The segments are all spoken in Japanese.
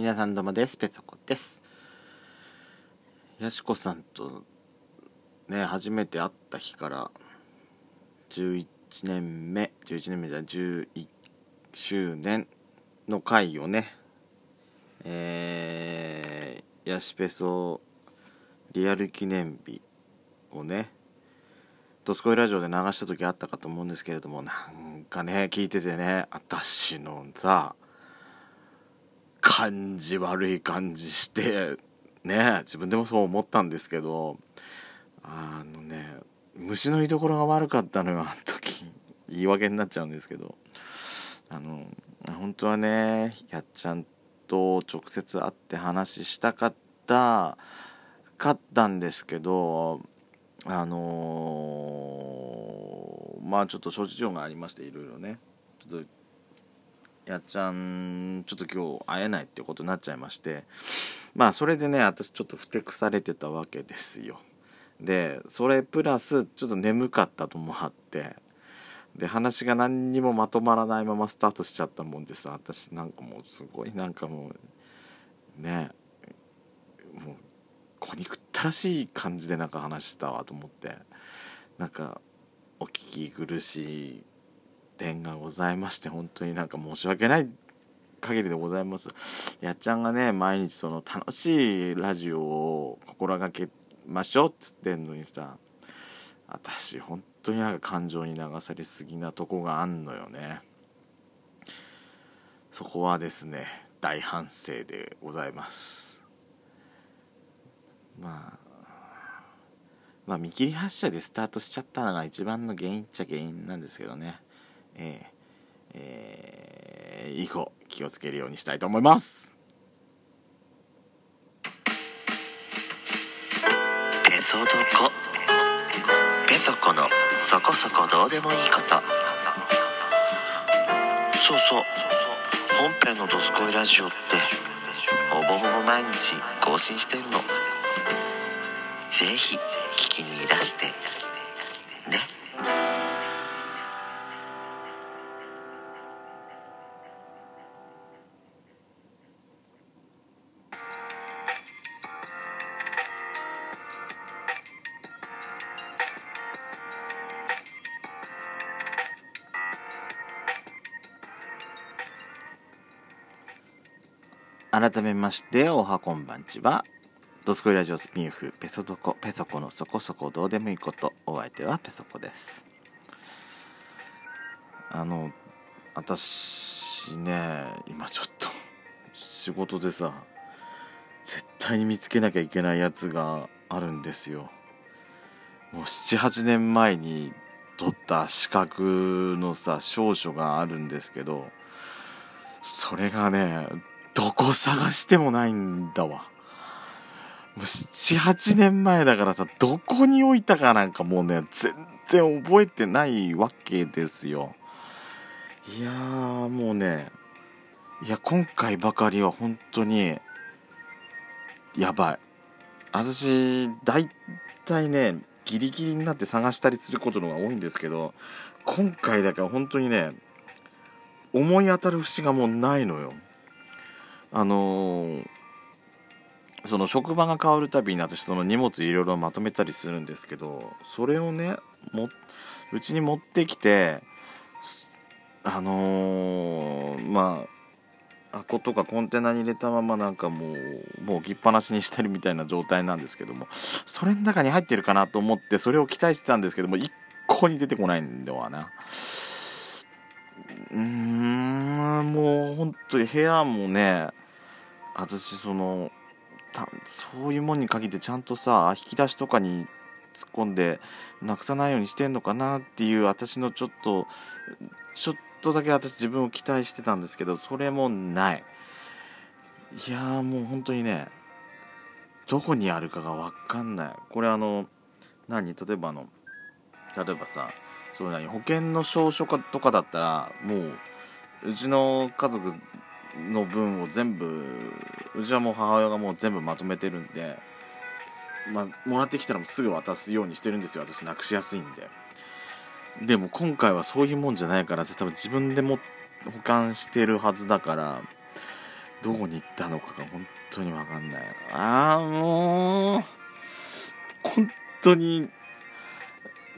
皆さんどうもです。ペソコです。やしこさんとね初めて会った日から11年目11年目じゃ11周年の回をねえー、ヤシペソリアル記念日をねドスコイラジオで流した時あったかと思うんですけれどもなんかね聞いててね私のさ感じ悪い感じしてね自分でもそう思ったんですけどあのね虫の居所が悪かったのよあの時言い訳になっちゃうんですけどあの本当はねやっちゃんと直接会って話したかったかったんですけどあのー、まあちょっと諸事情がありましていろいろねちょっとやっちゃんちょっと今日会えないってことになっちゃいましてまあそれでね私ちょっとふてくされてたわけですよ。でそれプラスちょっと眠かったともあってで話が何にもまとまらないままスタートしちゃったもんです私なんかもうすごいなんかもうねもう子に食ったらしい感じでなんか話したわと思ってなんかお聞き苦しい点がございまして本当になんか申し訳ない限りでございます。やっちゃんがね毎日その楽しいラジオを心がけましょうっつってんのにさ。私本当になんか感情に流されすぎなとこがあんのよね。そこはですね大反省でございます。まあまあ見切り発車でスタートしちゃったのが一番の原因っちゃ原因なんですけどね。えー、えー、以後気をつけるようにしたいと思います。ペソドコ。ペソコのそこそこどうでもいいこと。そうそう。本編の「どすこいラジオ」ってほぼほぼ毎日更新してるの。ぜひ聞きにいらして。ね。改めましておはこんばんちは。ドスコイラジオスピンオフペソドコペソコのそこそこどうでもいいことお相手はペソコです。あの私ね今ちょっと仕事でさ絶対に見つけなきゃいけないやつがあるんですよ。もう78年前に取った資格のさ証書があるんですけどそれがねどこ探してもないんだわ。もう7、8年前だからさ、どこに置いたかなんかもうね、全然覚えてないわけですよ。いやー、もうね、いや、今回ばかりは本当に、やばい。私、大体ね、ギリギリになって探したりすることのが多いんですけど、今回だから本当にね、思い当たる節がもうないのよ。あのー、その職場が変わるたびに私その荷物いろいろまとめたりするんですけどそれをねうちに持ってきてあのー、まあ箱とかコンテナに入れたままなんかもうもう置きっぱなしにしてるみたいな状態なんですけどもそれの中に入ってるかなと思ってそれを期待してたんですけども一向に出てこないんだわな。うーんもう本当に部屋もね私そのそういうもんに限ってちゃんとさ引き出しとかに突っ込んでなくさないようにしてんのかなっていう私のちょっとちょっとだけ私自分を期待してたんですけどそれもない。いやーもう本当にねどこにあるかが分かんない。これあの何？例えばあの例えばさそう何？保険の証書とかだったらもううちの家族の分を全部うちはもう母親がもう全部まとめてるんで、まあ、もらってきたらもうすぐ渡すようにしてるんですよ私なくしやすいんで。でも今回はそういうもんじゃないから多分自分でも保管してるはずだからどこに行ったのかが本当に分かんないああもう本当に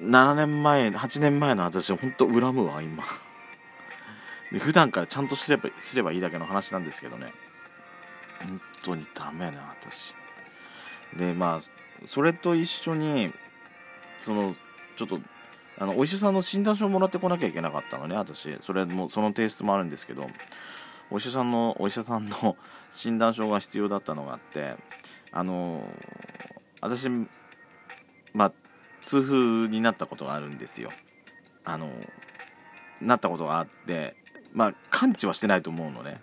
7年前8年前の私本当恨むわ今。普段からちゃんとすればすればいいだけの話なんですけどね。本当にダメな私。でまあそれと一緒にそのちょっとあのお医者さんの診断書をもらってこなきゃいけなかったのね私。それもその提出もあるんですけどお医者さんのお医者さんの 診断書が必要だったのがあってあの私まあ痛風になったことがあるんですよ。あのなったことがあってまあ完治はしてないと思うのね。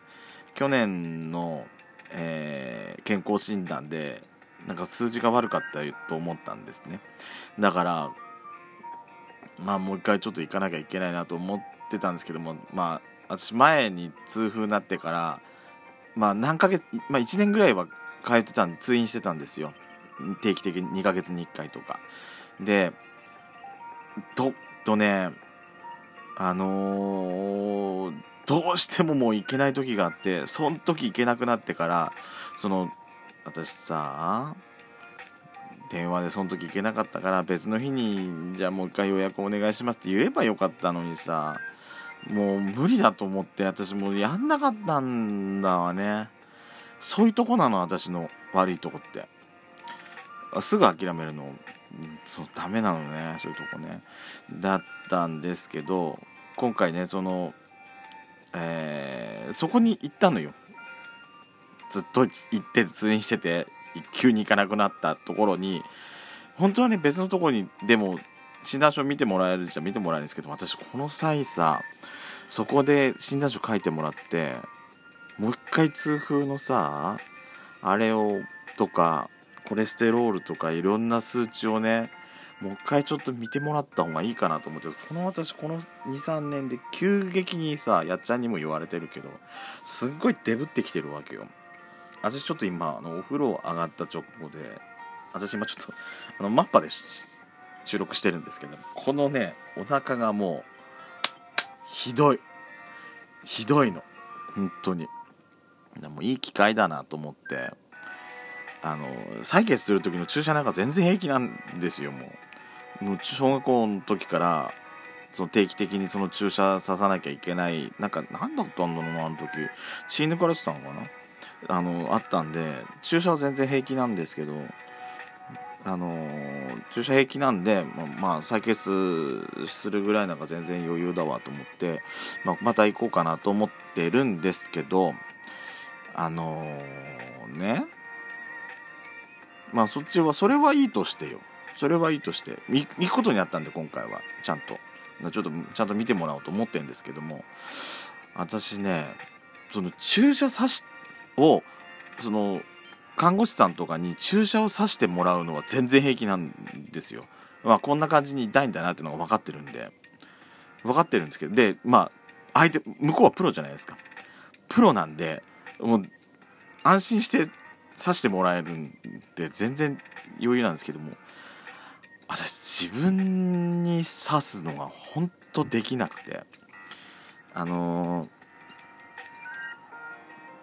去年の、えー、健康診断でなんか数字が悪かったと思ったんですね。だからまあもう一回ちょっと行かなきゃいけないなと思ってたんですけどもまあ私前に痛風になってからまあ何ヶ月まあ1年ぐらいは通ってたん通院してたんですよ。定期的に2ヶ月に1回とか。でととねあのー、どうしてももう行けない時があってその時行けなくなってからその私さ電話でその時行けなかったから別の日にじゃあもう一回予約お願いしますって言えばよかったのにさもう無理だと思って私もうやんなかったんだわね。そういうとこなの私の悪いとこって。すぐ諦めるの。そうダメなのねそういうとこね。だってたんですけど今回ねそのえー、そこに行ったのよ。ずっと行って通院してて急に行かなくなったところに本当はね別のところにでも診断書見てもらえるじゃ見てもらえるんですけど私この際さそこで診断書書いてもらってもう一回痛風のさあれをとかコレステロールとかいろんな数値をねもう一回ちょっと見てもらった方がいいかなと思ってこの私この23年で急激にさやっちゃんにも言われてるけどすっごいデブってきてるわけよ。私ちょっと今あのお風呂上がった直後で私今ちょっとあのマッパで収録してるんですけどこのねお腹がもうひどい。ひどいの。本当に。でもいい機会だなと思ってあの採血する時の注射なんか全然平気なんですよもう。もう小学校の時からその定期的にその注射刺さなきゃいけないなんか何だったんだろうなあの時。血抜かれてたのかな？あのあったんで注射は全然平気なんですけどあの注射平気なんで、ままあ、採血するぐらいなんか全然余裕だわと思って、まあ、また行こうかなと思ってるんですけどあのー、ね。まあそっちはそれはいいとしてよ。それはいいとして行くことになったんで今回は。ちゃんと。ちょっとちゃんと見てもらおうと思ってるんですけども。私ねその注射刺しをその看護師さんとかに注射を刺してもらうのは全然平気なんですよ。まあこんな感じに痛いんだなっていうのが分かってるんで。分かってるんですけど。でまあ相手向こうはプロじゃないですか。プロなんでもう安心して刺してもらえるんで全然余裕なんですけども。私自分に刺すのが本当できなくてあのー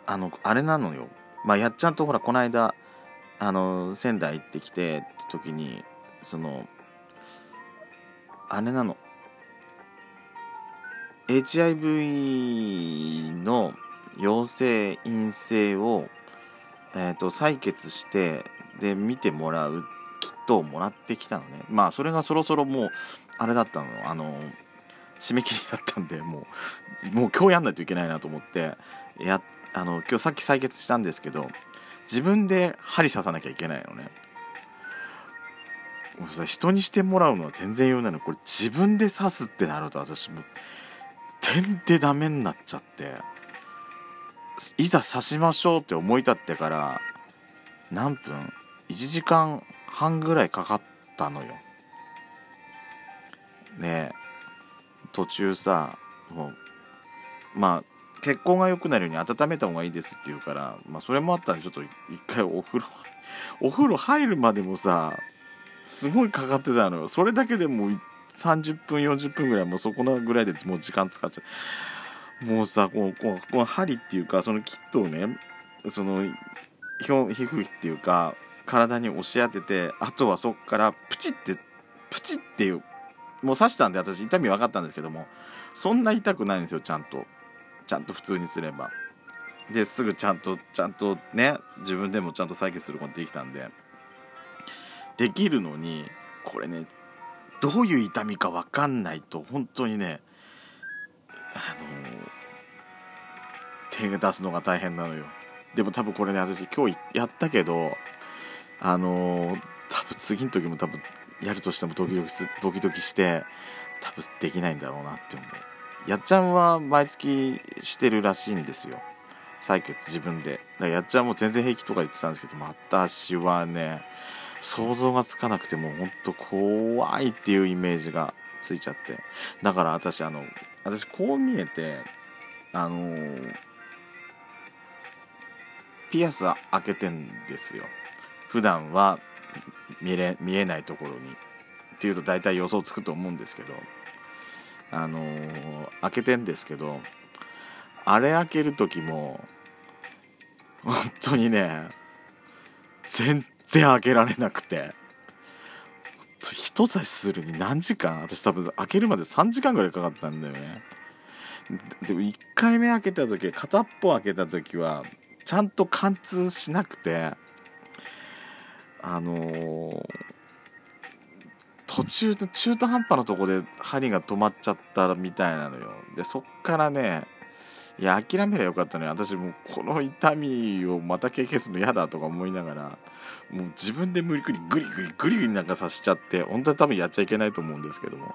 あのあれなのよ。まあやっちゃんとほらこの間あの仙台行ってきてって時にそのあれなの。HIV の陽性陰性を、えーと、採血してで見てもらうトをもらってきたのね。まあそれがそろそろもうあれだったの。あの締め切りだったんでもうもう今日やんないといけないなと思ってやあの今日さっき採血したんですけど自分で針刺さなきゃいけないのね。人にしてもらうのは全然余裕ないの。これ自分で刺すってなると私もう点でダメになっちゃっていざ刺しましょうって思い立ってから何分？1時間半ぐらいかかったのよ。ね途中さもうまあ血行が良くなるように温めた方がいいですって言うから、まあ、それもあったんでちょっと一回お風呂 お風呂入るまでもさすごいかかってたのよ。それだけでもう30分40分ぐらいもうそこのぐらいでもう時間使っちゃう。もうさこうこうこの針っていうかそのキットをねその皮膚っていうか体に押し当ててあとはそっからプチってプチっていうもう刺したんで私痛み分かったんですけどもそんな痛くないんですよちゃんと。ちゃんと普通にすれば。ですぐちゃんとちゃんとね自分でもちゃんと採血することできたんで。できるのにこれねどういう痛みか分かんないと本当にねあの手が出すのが大変なのよ。でも多分これね私今日やったけどあの多分次の時も多分やるとしてもドキドキすドキドキして多分できないんだろうなって思う。やっちゃんは毎月してるらしいんですよ。採血自分で。だからやっちゃんも全然平気とか言ってたんですけど私はね想像がつかなくてもうほんと怖いっていうイメージがついちゃって。だから私あの私こう見えてあのー、ピアス開けてんですよ。普段は見れ見えないところにっていうと大体予想つくと思うんですけどあのー、開けてんですけどあれ開ける時も本当にね全然開けられなくて人差しするに何時間私多分開けるまで3時間ぐらいかかったんだよね。でも1回目開けた時片っぽ開けた時はちゃんと貫通しなくてあのー、途中で中途半端なとこで針が止まっちゃったみたいなのよ。でそっからねいや諦めりゃよかったね私もうこの痛みをまた経験するの嫌だとか思いながらもう自分で無理くりグリグリグリグリなんかさしちゃって本当は多分やっちゃいけないと思うんですけども。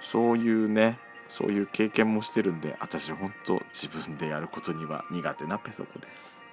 そういうねそういう経験もしてるんで私本当自分でやることには苦手なペソコです。